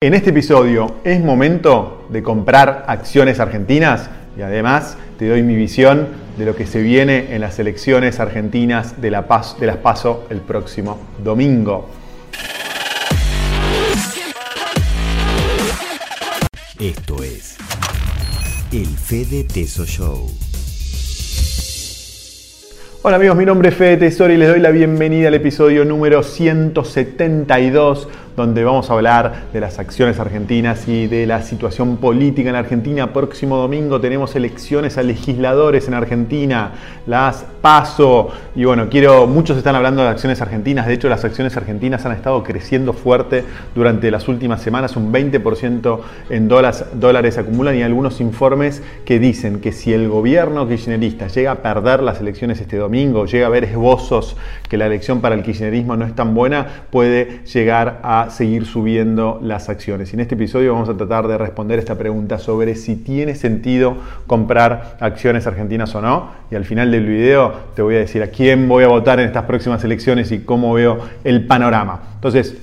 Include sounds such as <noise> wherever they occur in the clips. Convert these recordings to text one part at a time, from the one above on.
En este episodio es momento de comprar acciones argentinas y además te doy mi visión de lo que se viene en las elecciones argentinas de, la Paz, de las PASO el próximo domingo. Esto es el Fede Teso Show. Hola amigos, mi nombre es Fede Tesoro y les doy la bienvenida al episodio número 172 donde vamos a hablar de las acciones argentinas y de la situación política en Argentina. Próximo domingo tenemos elecciones a legisladores en Argentina, las PASO. Y bueno, quiero, muchos están hablando de acciones argentinas. De hecho, las acciones argentinas han estado creciendo fuerte durante las últimas semanas, un 20% en dólares, dólares acumulan y algunos informes que dicen que si el gobierno kirchnerista llega a perder las elecciones este domingo, llega a haber esbozos que la elección para el kirchnerismo no es tan buena, puede llegar a seguir subiendo las acciones. Y en este episodio vamos a tratar de responder esta pregunta sobre si tiene sentido comprar acciones argentinas o no. Y al final del video te voy a decir a quién voy a votar en estas próximas elecciones y cómo veo el panorama. Entonces,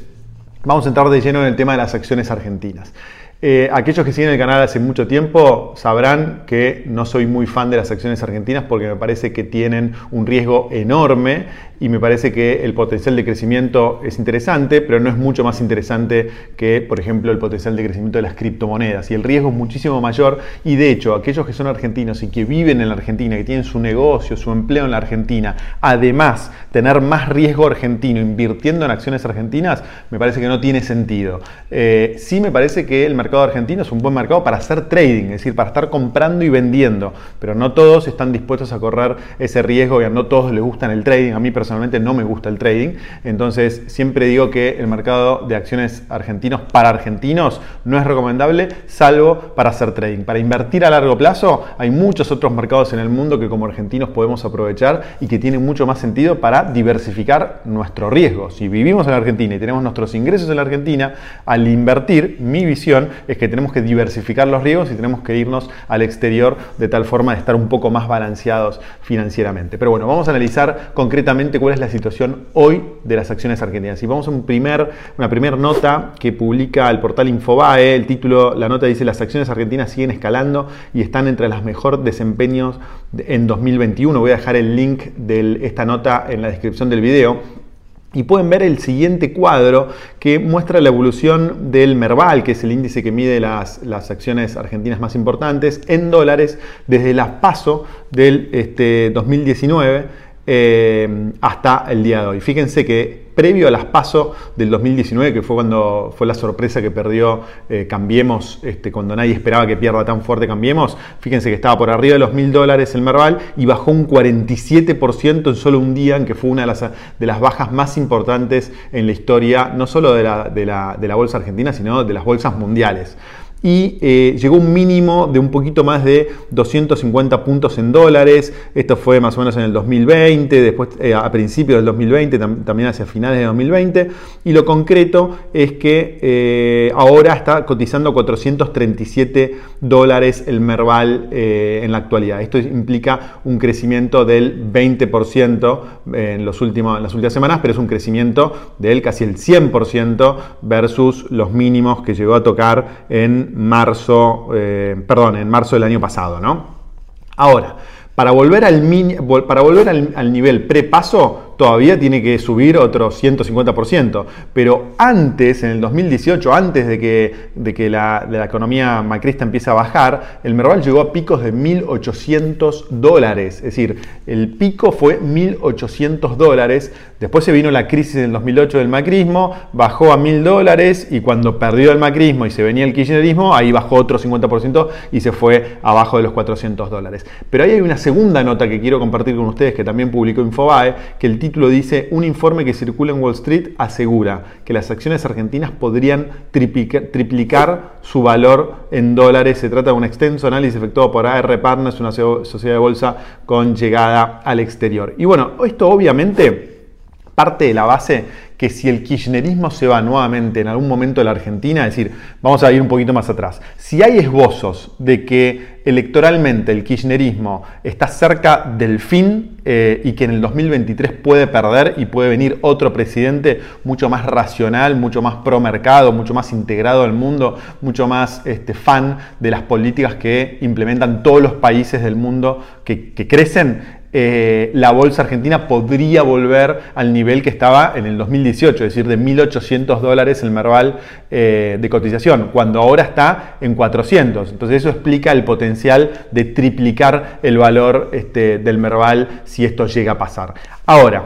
vamos a entrar de lleno en el tema de las acciones argentinas. Eh, aquellos que siguen el canal hace mucho tiempo sabrán que no soy muy fan de las acciones argentinas porque me parece que tienen un riesgo enorme y me parece que el potencial de crecimiento es interesante, pero no es mucho más interesante que, por ejemplo, el potencial de crecimiento de las criptomonedas. Y el riesgo es muchísimo mayor y de hecho aquellos que son argentinos y que viven en la Argentina, que tienen su negocio, su empleo en la Argentina, además tener más riesgo argentino invirtiendo en acciones argentinas, me parece que no tiene sentido. Eh, sí me parece que el mercado argentino es un buen mercado para hacer trading, es decir, para estar comprando y vendiendo, pero no todos están dispuestos a correr ese riesgo y a no todos les gustan el trading. A mí personalmente no me gusta el trading. Entonces siempre digo que el mercado de acciones argentinos para argentinos no es recomendable salvo para hacer trading. Para invertir a largo plazo hay muchos otros mercados en el mundo que como argentinos podemos aprovechar y que tienen mucho más sentido para diversificar nuestro riesgo. Si vivimos en Argentina y tenemos nuestros ingresos en la Argentina, al invertir, mi visión es que tenemos que diversificar los riesgos y tenemos que irnos al exterior de tal forma de estar un poco más balanceados financieramente. Pero bueno, vamos a analizar concretamente cuál es la situación hoy de las acciones argentinas. Y vamos a un primer, una primera nota que publica el portal Infobae, el título, la nota dice las acciones argentinas siguen escalando y están entre las mejores desempeños en 2021. Voy a dejar el link de esta nota en la descripción del video. Y pueden ver el siguiente cuadro que muestra la evolución del Merval, que es el índice que mide las, las acciones argentinas más importantes, en dólares desde la paso del este, 2019 eh, hasta el día de hoy. Fíjense que previo a las PASO del 2019, que fue cuando fue la sorpresa que perdió eh, Cambiemos, este, cuando nadie esperaba que pierda tan fuerte Cambiemos, fíjense que estaba por arriba de los mil dólares el Merval y bajó un 47% en solo un día, en que fue una de las, bajas más importantes en la historia, no solo de la bolsa argentina, sino de las bolsas mundiales y eh, llegó un mínimo de un poquito más de 250 puntos en dólares. Esto fue más o menos en el 2020, después eh, a principios del 2020, también hacia finales de 2020. Y lo concreto es que eh, ahora está cotizando 437 dólares el Merval en la actualidad. Esto implica un crecimiento del 20% en, los últimos, las últimas semanas, pero es un crecimiento del casi el 100% versus los mínimos que llegó a tocar en marzo, eh, perdón, en marzo del año pasado, ¿no? Ahora, para volver al, para volver al, al nivel prepaso, todavía tiene que subir otro 150%. Pero antes, en el 2018, antes de que, de que la, de la economía macrista empiece a bajar, el Merval llegó a picos de 1.800 dólares. Es decir, el pico fue 1.800 dólares. Después se vino la crisis en el 2008 del macrismo, bajó a 1.000 dólares y cuando perdió el macrismo y se venía el kirchnerismo, ahí bajó otro 50% y se fue abajo de los 400 dólares. Pero ahí hay una segunda nota que quiero compartir con ustedes que también publicó Infobae, que el título dice, un informe que circula en Wall Street asegura que las acciones argentinas podrían triplicar, su valor en dólares. Se trata de un extenso análisis efectuado por AR Partners, una sociedad de bolsa con llegada al exterior. Y bueno, esto obviamente parte de la base que si el kirchnerismo se va nuevamente en algún momento de la Argentina, es decir, vamos a ir un poquito más atrás, si hay esbozos de que electoralmente el kirchnerismo está cerca del fin eh, y que en el 2023 puede perder y puede venir otro presidente mucho más racional, mucho más pro mercado, mucho más integrado al mundo, mucho más este, fan de las políticas que implementan todos los países del mundo que, que crecen, eh, la bolsa argentina podría volver al nivel que estaba en el 2018, es decir, de 1.800 dólares el Merval eh, de cotización, cuando ahora está en 400. Entonces eso explica el potencial de triplicar el valor este, del Merval si esto llega a pasar. Ahora,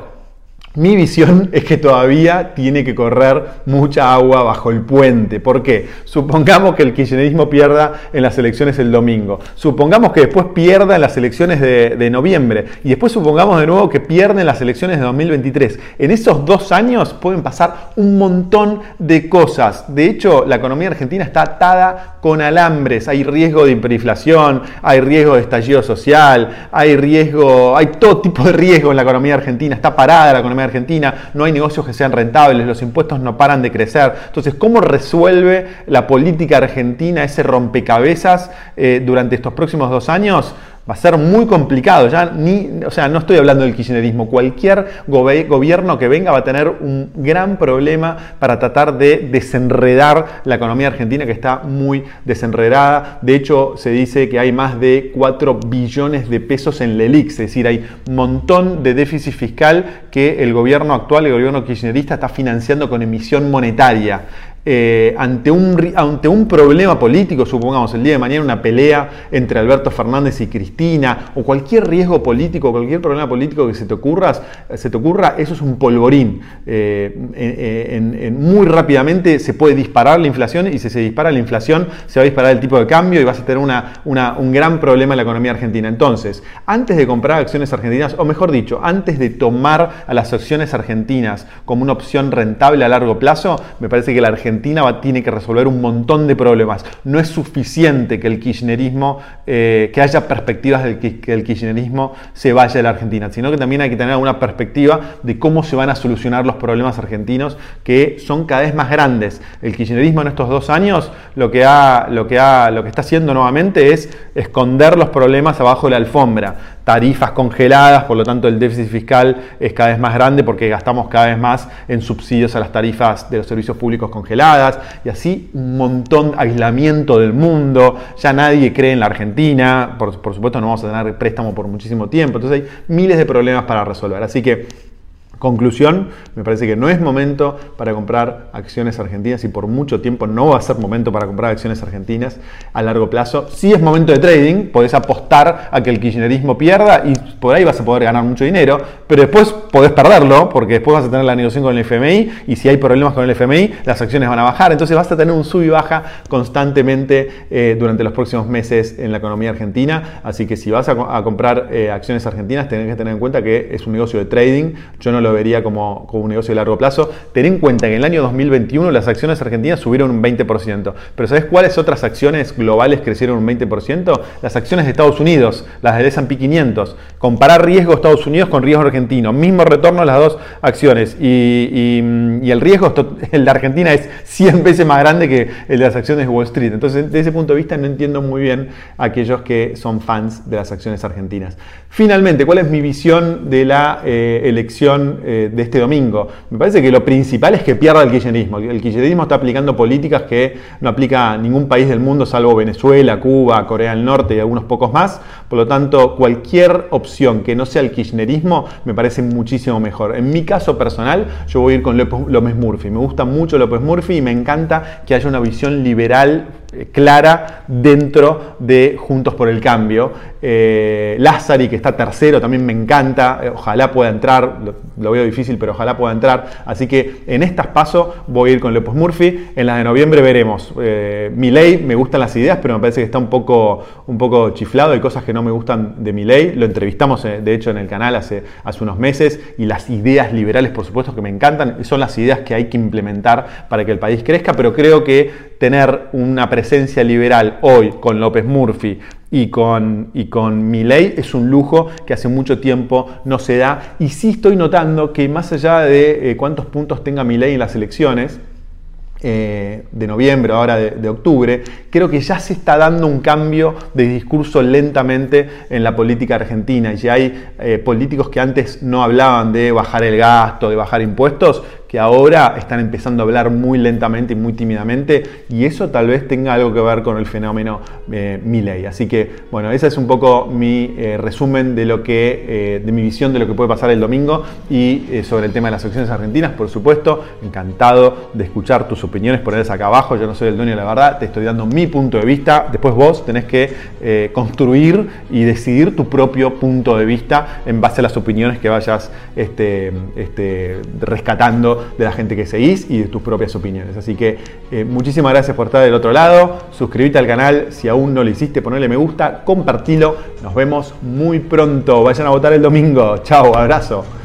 mi visión <laughs> es que todavía tiene que correr mucha agua bajo el puente. ¿Por qué? Supongamos que el kirchnerismo pierda en las elecciones el domingo. Supongamos que después pierda en las elecciones de, noviembre. Y después supongamos de nuevo que pierde en las elecciones de 2023. En esos dos años pueden pasar un montón de cosas. De hecho, la economía argentina está atada con alambres. Hay riesgo de hiperinflación, hay riesgo de estallido social, hay riesgo, hay todo tipo de riesgo en la economía argentina. Está parada la economía argentina, no hay negocios que sean rentables, los impuestos no paran de crecer. Entonces, ¿cómo resuelve la política argentina ese rompecabezas eh, durante estos próximos dos años? Va a ser muy complicado, ya ni, o sea, no estoy hablando del kirchnerismo, cualquier gobierno que venga va a tener un gran problema para tratar de desenredar la economía argentina que está muy desenredada. De hecho, se dice que hay más de 4 billones de pesos en LELIX, es decir, hay un montón de déficit fiscal que el gobierno actual, el gobierno kirchnerista, está financiando con emisión monetaria. Eh, ante, un, ante un problema político, supongamos el día de mañana una pelea entre Alberto Fernández y Cristina, o cualquier riesgo político, cualquier problema político que se te ocurra, se te ocurra eso es un polvorín. Eh, muy rápidamente se puede disparar la inflación y si se dispara la inflación se va a disparar el tipo de cambio y vas a tener una, un gran problema en la economía argentina. Entonces, antes de comprar acciones argentinas, o mejor dicho, antes de tomar a las acciones argentinas como una opción rentable a largo plazo, me parece que la Argentina Argentina tiene que resolver un montón de problemas. No es suficiente que el kirchnerismo, eh, que haya perspectivas de que, el kirchnerismo se vaya de la Argentina, sino que también hay que tener una perspectiva de cómo se van a solucionar los problemas argentinos que son cada vez más grandes. El kirchnerismo en estos dos años lo que, ha, lo que, ha, lo que está haciendo nuevamente es esconder los problemas abajo de la alfombra tarifas congeladas, por lo tanto el déficit fiscal es cada vez más grande porque gastamos cada vez más en subsidios a las tarifas de los servicios públicos congeladas y así un montón de aislamiento del mundo, ya nadie cree en la Argentina, por, por supuesto no vamos a tener préstamo por muchísimo tiempo, entonces hay miles de problemas para resolver, así que Conclusión, me parece que no es momento para comprar acciones argentinas y por mucho tiempo no va a ser momento para comprar acciones argentinas a largo plazo. Si es momento de trading, podés apostar a que el kirchnerismo pierda y por ahí vas a poder ganar mucho dinero, pero después podés perderlo porque después vas a tener la negociación con el FMI y si hay problemas con el FMI, las acciones van a bajar. Entonces vas a tener un sub y baja constantemente eh, durante los próximos meses en la economía argentina. Así que si vas a, comprar eh, acciones argentinas, tenés que tener en cuenta que es un negocio de trading. Yo no lo vería como, como, un negocio de largo plazo. Ten en cuenta que en el año 2021 las acciones argentinas subieron un 20%. Pero ¿sabes cuáles otras acciones globales crecieron un 20%? Las acciones de Estados Unidos, las del S&P 500. Comparar riesgo Estados Unidos con riesgo argentino. Mismo retorno las dos acciones. Y, el riesgo, <laughs> el de Argentina es 100 veces más grande que el de las acciones de Wall Street. Entonces, desde ese punto de vista no entiendo muy bien a aquellos que son fans de las acciones argentinas. Finalmente, ¿cuál es mi visión de la eh, elección eh, de este domingo? Me parece que lo principal es que pierda el kirchnerismo. El kirchnerismo está aplicando políticas que no aplica a ningún país del mundo, salvo Venezuela, Cuba, Corea del Norte y algunos pocos más. Por lo tanto, cualquier opción que no sea el kirchnerismo me parece muchísimo mejor. En mi caso personal, yo voy a ir con López Murphy. Me gusta mucho López Murphy y me encanta que haya una visión liberal eh, clara dentro de Juntos por el Cambio. Eh, Lázari, que está tercero, también me encanta, eh, ojalá pueda entrar, lo, veo difícil, pero ojalá pueda entrar. Así que en estas pasos voy a ir con López Murphy, en las de noviembre veremos. mi ley, me gustan las ideas, pero me parece que está un poco, un poco chiflado, hay cosas que no me gustan de mi ley, lo entrevistamos de hecho en el canal hace, hace unos meses, y las ideas liberales, por supuesto, que me encantan, son las ideas que hay que implementar para que el país crezca, pero creo que tener una presencia liberal hoy con López Murphy y con, y con mi ley es un lujo que hace mucho tiempo no se da. Y sí estoy notando que más allá de eh, cuántos puntos tenga mi ley en las elecciones, eh, de noviembre, ahora de, octubre, creo que ya se está dando un cambio de discurso lentamente en la política argentina. Y hay eh, políticos que antes no hablaban de bajar el gasto, de bajar impuestos, que ahora están empezando a hablar muy lentamente y muy tímidamente y eso tal vez tenga algo que ver con el fenómeno eh, Milley. Así que bueno, ese es un poco mi eh, resumen de lo que, eh, de mi visión de lo que puede pasar el domingo y eh, sobre el tema de las elecciones argentinas, por supuesto, encantado de escuchar tus opiniones, ponerlas acá abajo, yo no soy el dueño de la verdad, te estoy dando mi punto de vista, después vos tenés que construir y decidir tu propio punto de vista en base a las opiniones que vayas este, este, rescatando de la gente que seguís y de tus propias opiniones. Así que eh, muchísimas gracias por estar del otro lado. Suscríbete al canal si aún no lo hiciste, ponle me gusta, compartilo. Nos vemos muy pronto. Vayan a votar el domingo. Chao, abrazo.